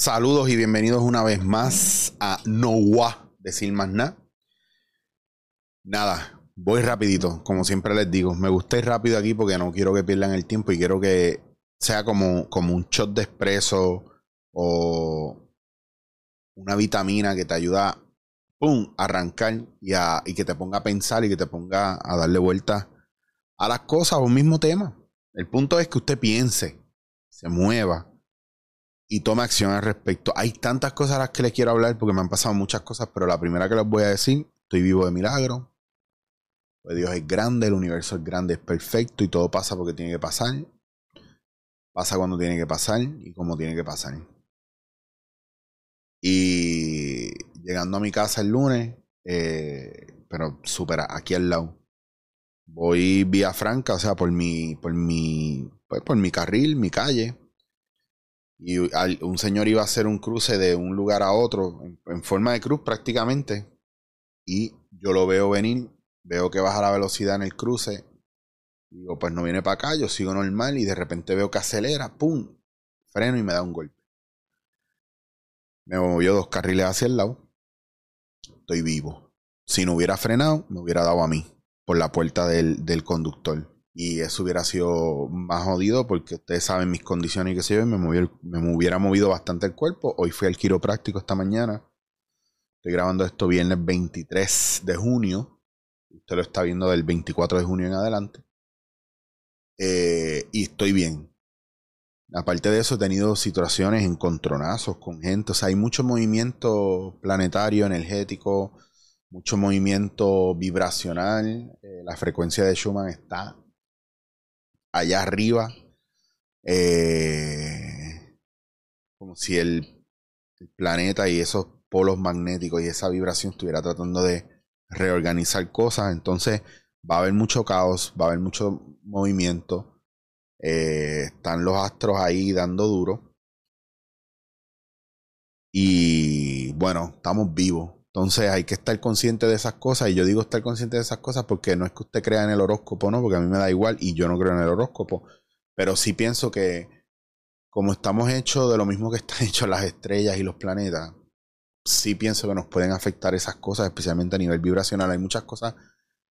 Saludos y bienvenidos una vez más a Noah, decir más nada. Nada, voy rapidito, como siempre les digo. Me gusta ir rápido aquí porque no quiero que pierdan el tiempo y quiero que sea como, como un shot de espresso o una vitamina que te ayuda pum, a arrancar y, a, y que te ponga a pensar y que te ponga a darle vuelta a las cosas o un mismo tema. El punto es que usted piense, se mueva y tome acción al respecto. Hay tantas cosas a las que les quiero hablar porque me han pasado muchas cosas, pero la primera que les voy a decir, estoy vivo de milagro. Pues Dios es grande, el universo es grande, es perfecto y todo pasa porque tiene que pasar. Pasa cuando tiene que pasar y como tiene que pasar. Y llegando a mi casa el lunes, eh, pero súper aquí al lado. Voy vía franca, o sea, por mi, por mi, pues, por mi carril, mi calle. Y un señor iba a hacer un cruce de un lugar a otro, en, forma de cruz prácticamente. Y yo lo veo venir, veo que baja la velocidad en el cruce. Digo, pues no viene para acá, yo sigo normal y de repente veo que acelera, ¡pum! Freno y me da un golpe. Me movió dos carriles hacia el lado. Estoy vivo. Si no hubiera frenado, me hubiera dado a mí por la puerta del, del conductor. Y eso hubiera sido más jodido porque ustedes saben mis condiciones y que se yo, me, me hubiera movido bastante el cuerpo. Hoy fui al quiropráctico esta mañana. Estoy grabando esto viernes 23 de junio. Usted lo está viendo del 24 de junio en adelante. Eh, y estoy bien. Aparte de eso, he tenido situaciones, encontronazos con gente. O sea, hay mucho movimiento planetario, energético, mucho movimiento vibracional. Eh, la frecuencia de Schumann está allá arriba. Eh, como si el, planeta y esos polos magnéticos y esa vibración estuviera tratando de reorganizar cosas. Entonces va a haber mucho caos, va a haber mucho movimiento. Eh, están los astros ahí dando duro. Y bueno, estamos vivos. Entonces hay que estar consciente de esas cosas. Y yo digo estar consciente de esas cosas porque no es que usted crea en el horóscopo, ¿no? Porque a mí me da igual y yo no creo en el horóscopo. Pero sí pienso que como estamos hechos de lo mismo que están hechos las estrellas y los planetas, sí pienso que nos pueden afectar esas cosas, especialmente a nivel vibracional. Hay muchas cosas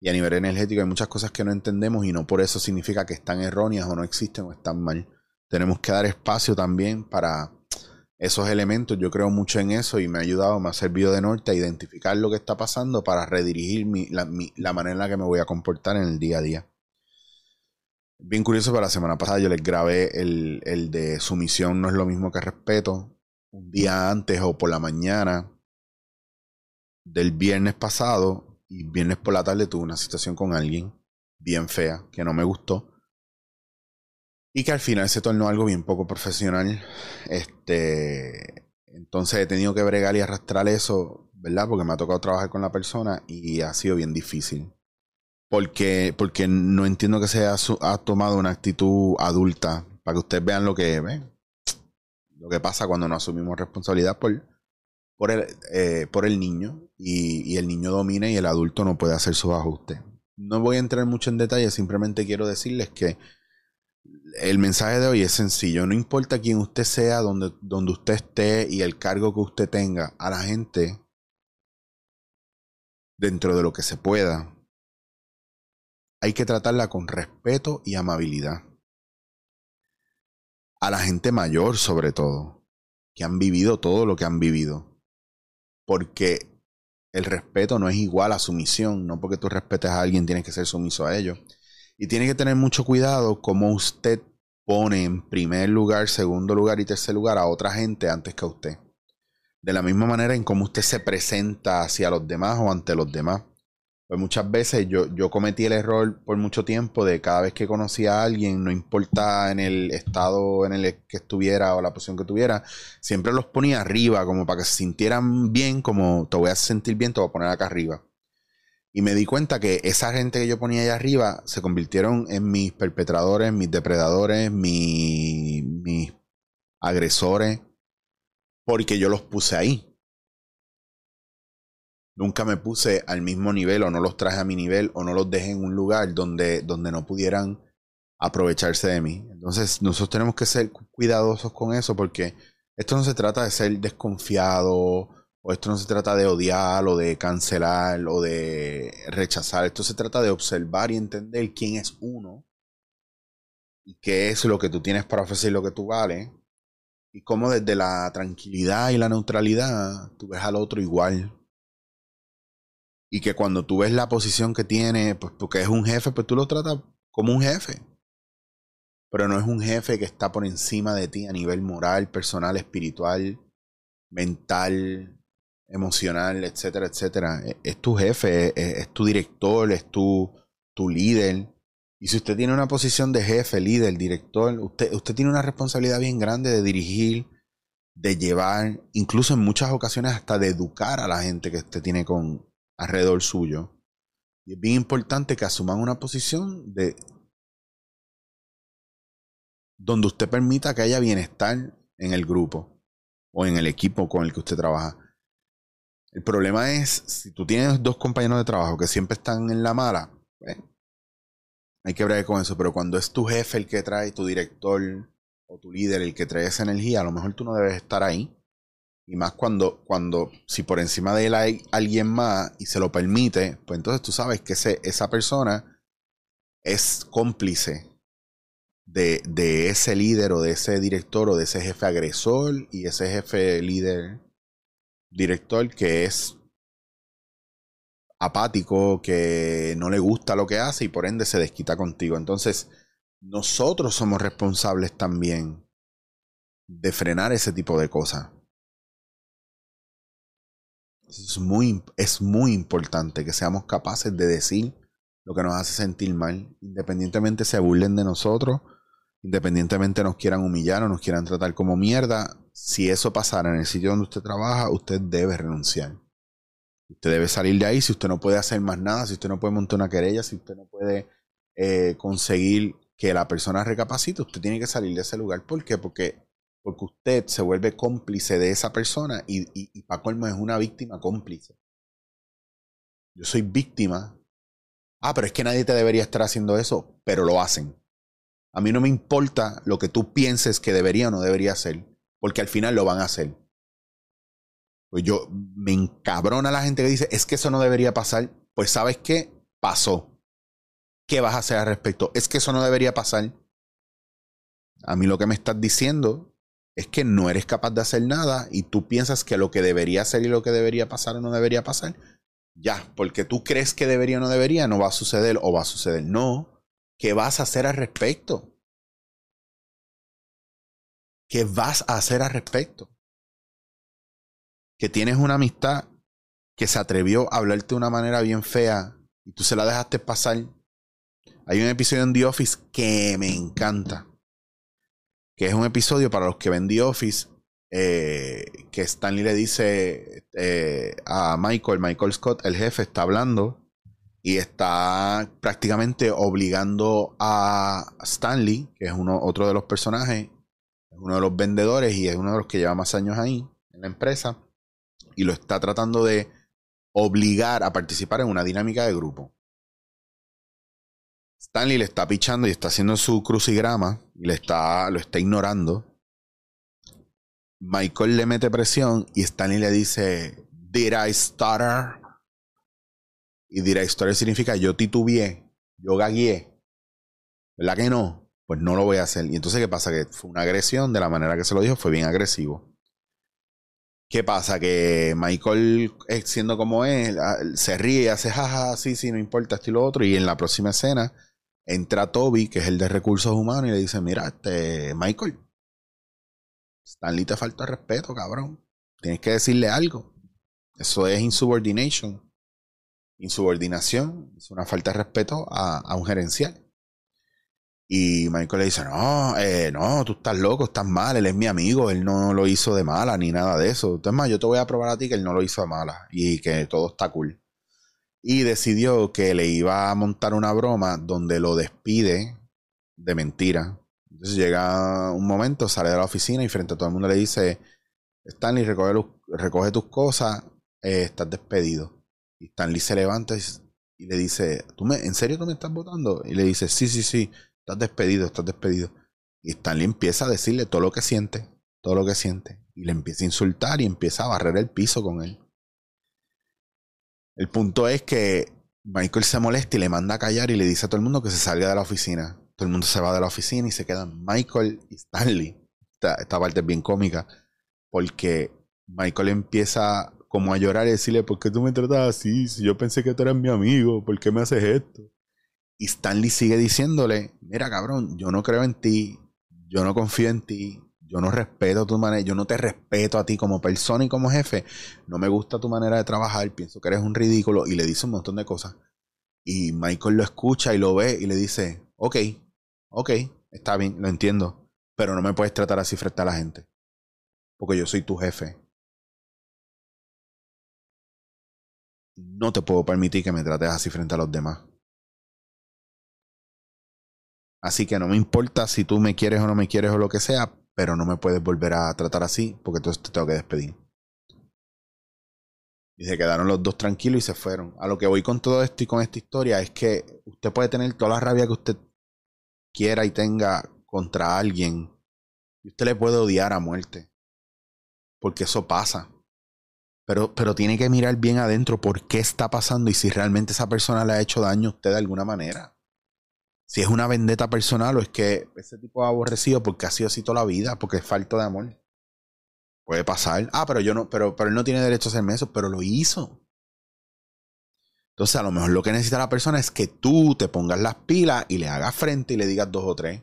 y a nivel energético hay muchas cosas que no entendemos y no por eso significa que están erróneas o no existen o están mal. Tenemos que dar espacio también para esos elementos. Yo creo mucho en eso y me ha ayudado, me ha servido de norte a identificar lo que está pasando para redirigir la, manera en la que me voy a comportar en el día a día. Bien curioso, para la semana pasada yo les grabé el, el de sumisión no es lo mismo que respeto. Un día antes o por la mañana del viernes pasado y viernes por la tarde tuve una situación con alguien bien fea, que no me gustó. Y que al final se tornó algo bien poco profesional. Este. Entonces he tenido que bregar y arrastrar eso, ¿verdad? Porque me ha tocado trabajar con la persona y ha sido bien difícil. Porque, porque no entiendo que se ha tomado una actitud adulta. Para que ustedes vean lo que. Lo que pasa cuando no asumimos responsabilidad por, por el, eh, por el niño y, el niño domina y el adulto no puede hacer sus ajustes. No voy a entrar mucho en detalle, simplemente quiero decirles que el mensaje de hoy es sencillo. No importa quién usted sea, donde, donde usted esté y el cargo que usted tenga, a la gente, dentro de lo que se pueda, hay que tratarla con respeto y amabilidad. A la gente mayor, sobre todo, que han vivido todo lo que han vivido porque el respeto no es igual a sumisión, no porque tú respetes a alguien tienes que ser sumiso a ellos. Y tiene que tener mucho cuidado como usted pone en primer lugar, segundo lugar y tercer lugar a otra gente antes que a usted. De la misma manera en cómo usted se presenta hacia los demás o ante los demás. Pues muchas veces yo, yo cometí el error por mucho tiempo de cada vez que conocía a alguien, no importa en el estado en el que estuviera o la posición que tuviera, siempre los ponía arriba, como para que se sintieran bien, como te voy a sentir bien, te voy a poner acá arriba. Y me di cuenta que esa gente que yo ponía allá arriba se convirtieron en mis perpetradores, mis depredadores, mis, agresores, porque yo los puse ahí. Nunca me puse al mismo nivel o no los traje a mi nivel o no los dejé en un lugar donde, donde no pudieran aprovecharse de mí. Entonces nosotros tenemos que ser cuidadosos con eso porque Esto no se trata de ser desconfiado, o esto no se trata de odiar, o de cancelar, o de rechazar. Esto se trata de observar y entender quién es uno, y qué es lo que tú tienes para ofrecer, lo que tú vales, y cómo desde la tranquilidad y la neutralidad tú ves al otro igual. Y que cuando tú ves la posición que tiene, pues porque es un jefe, pues tú lo tratas como un jefe pero no es un jefe que está por encima de ti a nivel moral, personal, espiritual, mental, emocional, etcétera, etcétera. E, es, tu jefe, es, tu director, es tu, tu líder. Y si usted tiene una posición de jefe, líder, director, usted, usted tiene una responsabilidad bien grande de dirigir, de llevar, incluso en muchas ocasiones hasta de educar a la gente que usted tiene con alrededor suyo. Y es bien importante que asuman una posición de, donde usted permita que haya bienestar en el grupo o en el equipo con el que usted trabaja. El problema es, si tú tienes dos compañeros de trabajo que siempre están en la mala, pues, hay que bregar con eso, pero cuando es tu jefe el que trae, tu director o tu líder el que trae esa energía, a lo mejor tú no debes estar ahí. Y más cuando, cuando si por encima de él hay alguien más y se lo permite, pues entonces tú sabes que esa persona es cómplice de, ese líder o de ese director o de ese jefe agresor y ese jefe líder director que es apático, que no le gusta lo que hace y por ende se desquita contigo. Entonces, nosotros somos responsables también de frenar ese tipo de cosas. Es muy, es muy importante que seamos capaces de decir lo que nos hace sentir mal, independientemente se burlen de nosotros independientemente nos quieran humillar o nos quieran tratar como mierda, si eso pasara en el sitio donde usted trabaja, usted debe renunciar. Usted debe salir de ahí si usted no puede hacer más nada, si usted no puede montar una querella, si usted no puede eh, conseguir que la persona recapacite, usted tiene que salir de ese lugar. ¿Por qué? Porque, porque usted se vuelve cómplice de esa persona y, y, para colmo es una víctima cómplice. Yo soy víctima. Ah, pero es que nadie te debería estar haciendo eso, pero lo hacen. A mí no me importa lo que tú pienses que debería o no debería hacer, porque al final lo van a hacer. Pues yo me encabrona la gente que dice, es que eso no debería pasar. Pues sabes qué, pasó. ¿Qué vas a hacer al respecto? Es que eso no debería pasar. A mí lo que me estás diciendo es que no eres capaz de hacer nada y tú piensas que lo que debería hacer y lo que debería pasar o no debería pasar, ya, porque tú crees que debería o no debería, no va a suceder o va a suceder. No, ¿Qué vas a hacer al respecto? ¿Qué vas a hacer al respecto? Que tienes una amistad que se atrevió a hablarte de una manera bien fea y tú se la dejaste pasar. Hay un episodio en The Office que me encanta. Que es un episodio para los que ven The Office. Eh, que Stanley le dice eh, a Michael, Michael Scott, el jefe, está hablando y está prácticamente obligando a Stanley, que es uno, otro de los personajes, es uno de los vendedores y es uno de los que lleva más años ahí en la empresa, y lo está tratando de obligar a participar en una dinámica de grupo. Stanley le está pichando y está haciendo su crucigrama y le está, lo está ignorando. Michael le mete presión y Stanley le dice, Did I stutter? y dirá historia significa yo titubeé, yo gagué. ¿Verdad que no? Pues no lo voy a hacer. Y entonces, ¿qué pasa? Que fue una agresión, de la manera que se lo dijo, fue bien agresivo. ¿Qué pasa? Que Michael, eh, siendo como es, ah, se ríe, hace jaja, sí, sí, no importa esto y lo otro. Y en la próxima escena entra Toby, que es el de recursos humanos, y le dice: Mira, este, Michael, Stanley te falta respeto, cabrón. Tienes que decirle algo. Eso es insubordination insubordinación, es una falta de respeto a, un gerencial. Y Michael le dice, no, eh, no, tú estás loco, estás mal, él es mi amigo, él no lo hizo de mala ni nada de eso. Entonces, más, yo te voy a probar a ti que él no lo hizo de mala y que todo está cool. Y decidió que le iba a montar una broma donde lo despide de mentira. Entonces llega un momento, sale de la oficina y frente a todo el mundo le dice, Stanley, recoge, recoge tus cosas, eh, estás despedido. Y Stanley se levanta y, le dice, ¿Tú me, ¿en serio tú me estás votando? Y le dice, sí, sí, sí, estás despedido, estás despedido. Y Stanley empieza a decirle todo lo que siente, todo lo que siente. y le empieza a insultar y empieza a barrer el piso con él. El punto es que Michael se molesta y le manda a callar y le dice a todo el mundo que se salga de la oficina. Todo el mundo se va de la oficina y se quedan Michael y Stanley. Esta, parte es bien cómica porque Michael empieza como a llorar y decirle, ¿por qué tú me tratas así? Si yo pensé que tú eras mi amigo, ¿por qué me haces esto? Y Stanley sigue diciéndole, mira cabrón, yo no creo en ti, yo no confío en ti, yo no respeto tu manera, yo no te respeto a ti como persona y como jefe, no me gusta tu manera de trabajar, pienso que eres un ridículo y le dice un montón de cosas. Y Michael lo escucha y lo ve y le dice, ok, ok, está bien, lo entiendo, pero no me puedes tratar así frente a la gente, porque yo soy tu jefe. No te puedo permitir que me trates así frente a los demás. Así que no me importa si tú me quieres o no me quieres o lo que sea, pero no me puedes volver a tratar así porque entonces te tengo que despedir. Y se quedaron los dos tranquilos y se fueron. A lo que voy con todo esto y con esta historia es que usted puede tener toda la rabia que usted quiera y tenga contra alguien. Y usted le puede odiar a muerte. Porque eso pasa. Pero, pero tiene que mirar bien adentro por qué está pasando y si realmente esa persona le ha hecho daño a usted de alguna manera si es una vendetta personal o es que ese tipo es aborrecido porque ha sido así toda la vida, porque es falta de amor. Puede pasar. Ah, pero yo no, pero, pero él no tiene derecho a hacerme eso, pero lo hizo. Entonces, a lo mejor lo que necesita la persona es que tú te pongas las pilas y le hagas frente y le digas dos o tres.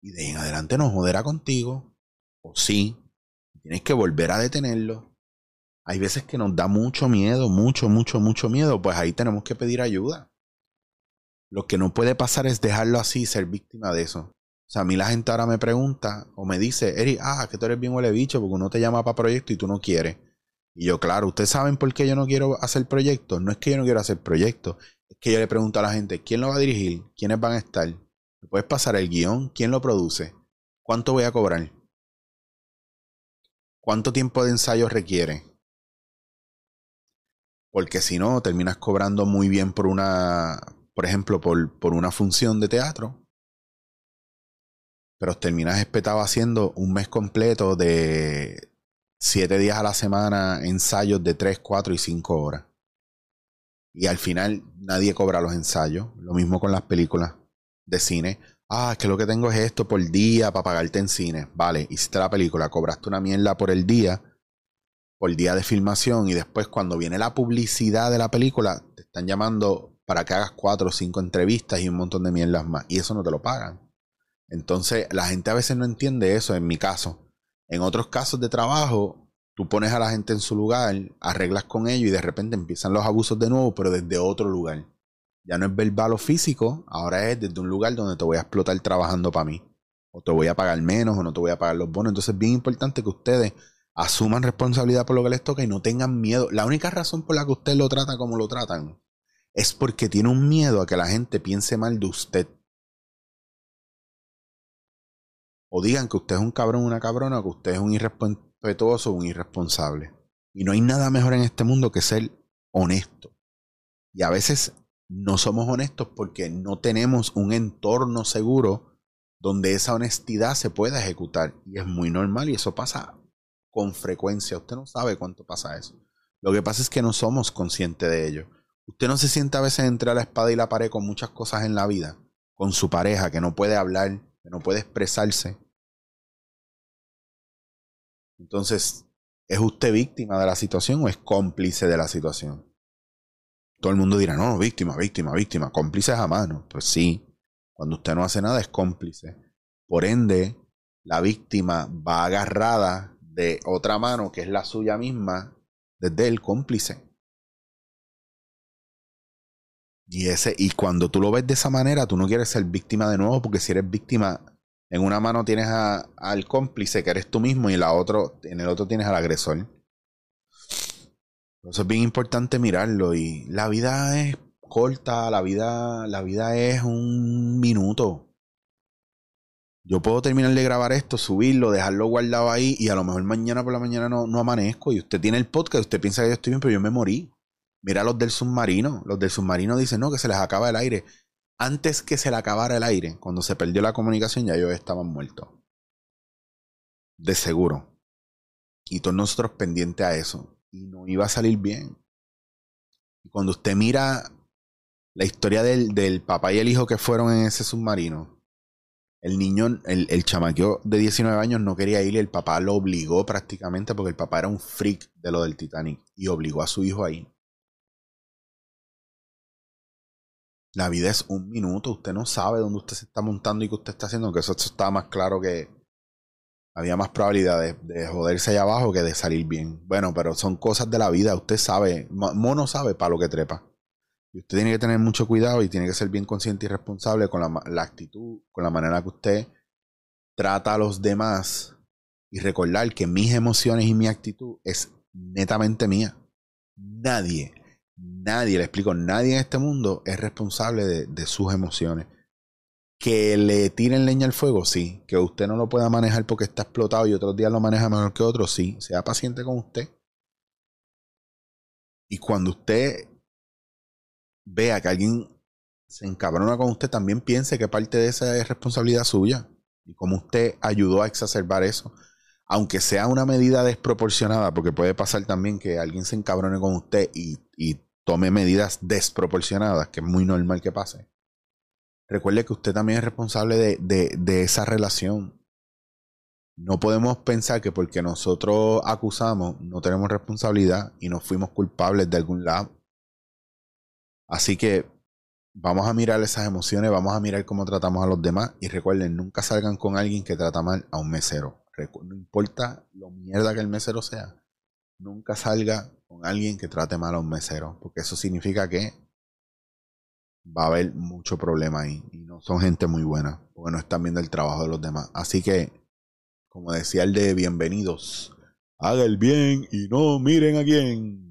Y de ahí en adelante no joderá contigo. O sí. Tienes que volver a detenerlo. Hay veces que nos da mucho miedo, mucho, mucho, mucho miedo. Pues ahí tenemos que pedir ayuda. Lo que no puede pasar es dejarlo así y ser víctima de eso. O sea, a mí la gente ahora me pregunta o me dice, Eric, ah, que tú eres bien huele bicho porque uno te llama para proyecto y tú no quieres. Y yo, claro, ¿ustedes saben por qué yo no quiero hacer proyectos? No es que yo no quiero hacer proyectos, es que yo le pregunto a la gente, ¿quién lo va a dirigir? ¿Quiénes van a estar? ¿Me puedes pasar el guion? ¿Quién lo produce? ¿Cuánto voy a cobrar? ¿Cuánto tiempo de ensayo requiere? Porque si no, terminas cobrando muy bien por una, por ejemplo, por, por una función de teatro, pero terminas espetado haciendo un mes completo de siete días a la semana, ensayos de tres, cuatro y cinco horas. Y al final nadie cobra los ensayos. Lo mismo con las películas de cine. Ah, es que lo que tengo es esto por día para pagarte en cine. Vale, hiciste la película, cobraste una mierda por el día, por día de filmación, y después cuando viene la publicidad de la película, te están llamando para que hagas cuatro o cinco entrevistas y un montón de mierdas más. Y eso no te lo pagan. Entonces, la gente a veces no entiende eso, en mi caso. En otros casos de trabajo, tú pones a la gente en su lugar, arreglas con ellos y de repente empiezan los abusos de nuevo, pero desde otro lugar. Ya no es verbal o físico, ahora es desde un lugar donde te voy a explotar trabajando para mí. O te voy a pagar menos o no te voy a pagar los bonos. Entonces es bien importante que ustedes asuman responsabilidad por lo que les toca y no tengan miedo. La única razón por la que usted lo trata como lo tratan es porque tiene un miedo a que la gente piense mal de usted. O digan que usted es un cabrón, una cabrona, o que usted es un irrespetuoso un irresponsable. Y no hay nada mejor en este mundo que ser honesto. Y a veces no somos honestos porque no tenemos un entorno seguro donde esa honestidad se pueda ejecutar. Y es muy normal y eso pasa con frecuencia. Usted no sabe cuánto pasa eso. Lo que pasa es que no somos conscientes de ello. Usted no se siente a veces entre la espada y la pared con muchas cosas en la vida, con su pareja que no puede hablar, que no puede expresarse. Entonces, ¿es usted víctima de la situación o es cómplice de la situación? Todo el mundo dirá, no, víctima, víctima, víctima, cómplice jamás, ¿no? Pues sí, cuando usted no hace nada es cómplice. Por ende, la víctima va agarrada de otra mano que es la suya misma desde el cómplice. Y, ese, y cuando tú lo ves de esa manera, tú no quieres ser víctima de nuevo, porque si eres víctima, en una mano tienes al cómplice, que eres tú mismo, y en, la otro, en el otro tienes al agresor. Eso es bien importante mirarlo. Y la vida es corta, la vida, la vida es un minuto. Yo puedo terminar de grabar esto, subirlo, dejarlo guardado ahí, y a lo mejor mañana por la mañana no, no amanezco. Y usted tiene el podcast, usted piensa que yo estoy bien, pero yo me morí. Mira los del submarino. Los del submarino dicen, no, que se les acaba el aire. Antes que se le acabara el aire, cuando se perdió la comunicación, ya ellos estaban muertos. De seguro. Y todos nosotros pendientes a eso. Y no iba a salir bien. Y cuando usted mira la historia del, del papá y el hijo que fueron en ese submarino, el niño, el, el chamaqueo de 19 años no quería ir y el papá lo obligó prácticamente porque el papá era un freak de lo del Titanic y obligó a su hijo a ir. La vida es un minuto, usted no sabe dónde usted se está montando y qué usted está haciendo, que eso, está más claro que había más probabilidad de, de, joderse allá abajo que de salir bien. Bueno, pero son cosas de la vida, usted sabe, mono sabe para lo que trepa. Y usted tiene que tener mucho cuidado y tiene que ser bien consciente y responsable con la, actitud, con la manera que usted trata a los demás y recordar que mis emociones y mi actitud es netamente mía. Nadie, nadie, le explico, nadie en este mundo es responsable de, sus emociones. Que le tiren leña al fuego, sí. Que usted no lo pueda manejar porque está explotado y otros días lo maneja mejor que otros, sí. Sea paciente con usted. Y cuando usted vea que alguien se encabrona con usted, también piense que parte de esa es responsabilidad suya y cómo usted ayudó a exacerbar eso. Aunque sea una medida desproporcionada, porque puede pasar también que alguien se encabrone con usted y tome medidas desproporcionadas, que es muy normal que pase. Recuerde que usted también es responsable de, de, de esa relación. No podemos pensar que porque nosotros acusamos no tenemos responsabilidad y nos fuimos culpables de algún lado. Así que vamos a mirar esas emociones, vamos a mirar cómo tratamos a los demás y recuerden, nunca salgan con alguien que trata mal a un mesero. No importa lo mierda que el mesero sea, nunca salga con alguien que trate mal a un mesero, porque eso significa que va a haber mucho problema ahí y no son gente muy buena, porque no están viendo el trabajo de los demás. Así que, como decía el de bienvenidos, haga el bien y no miren a quién.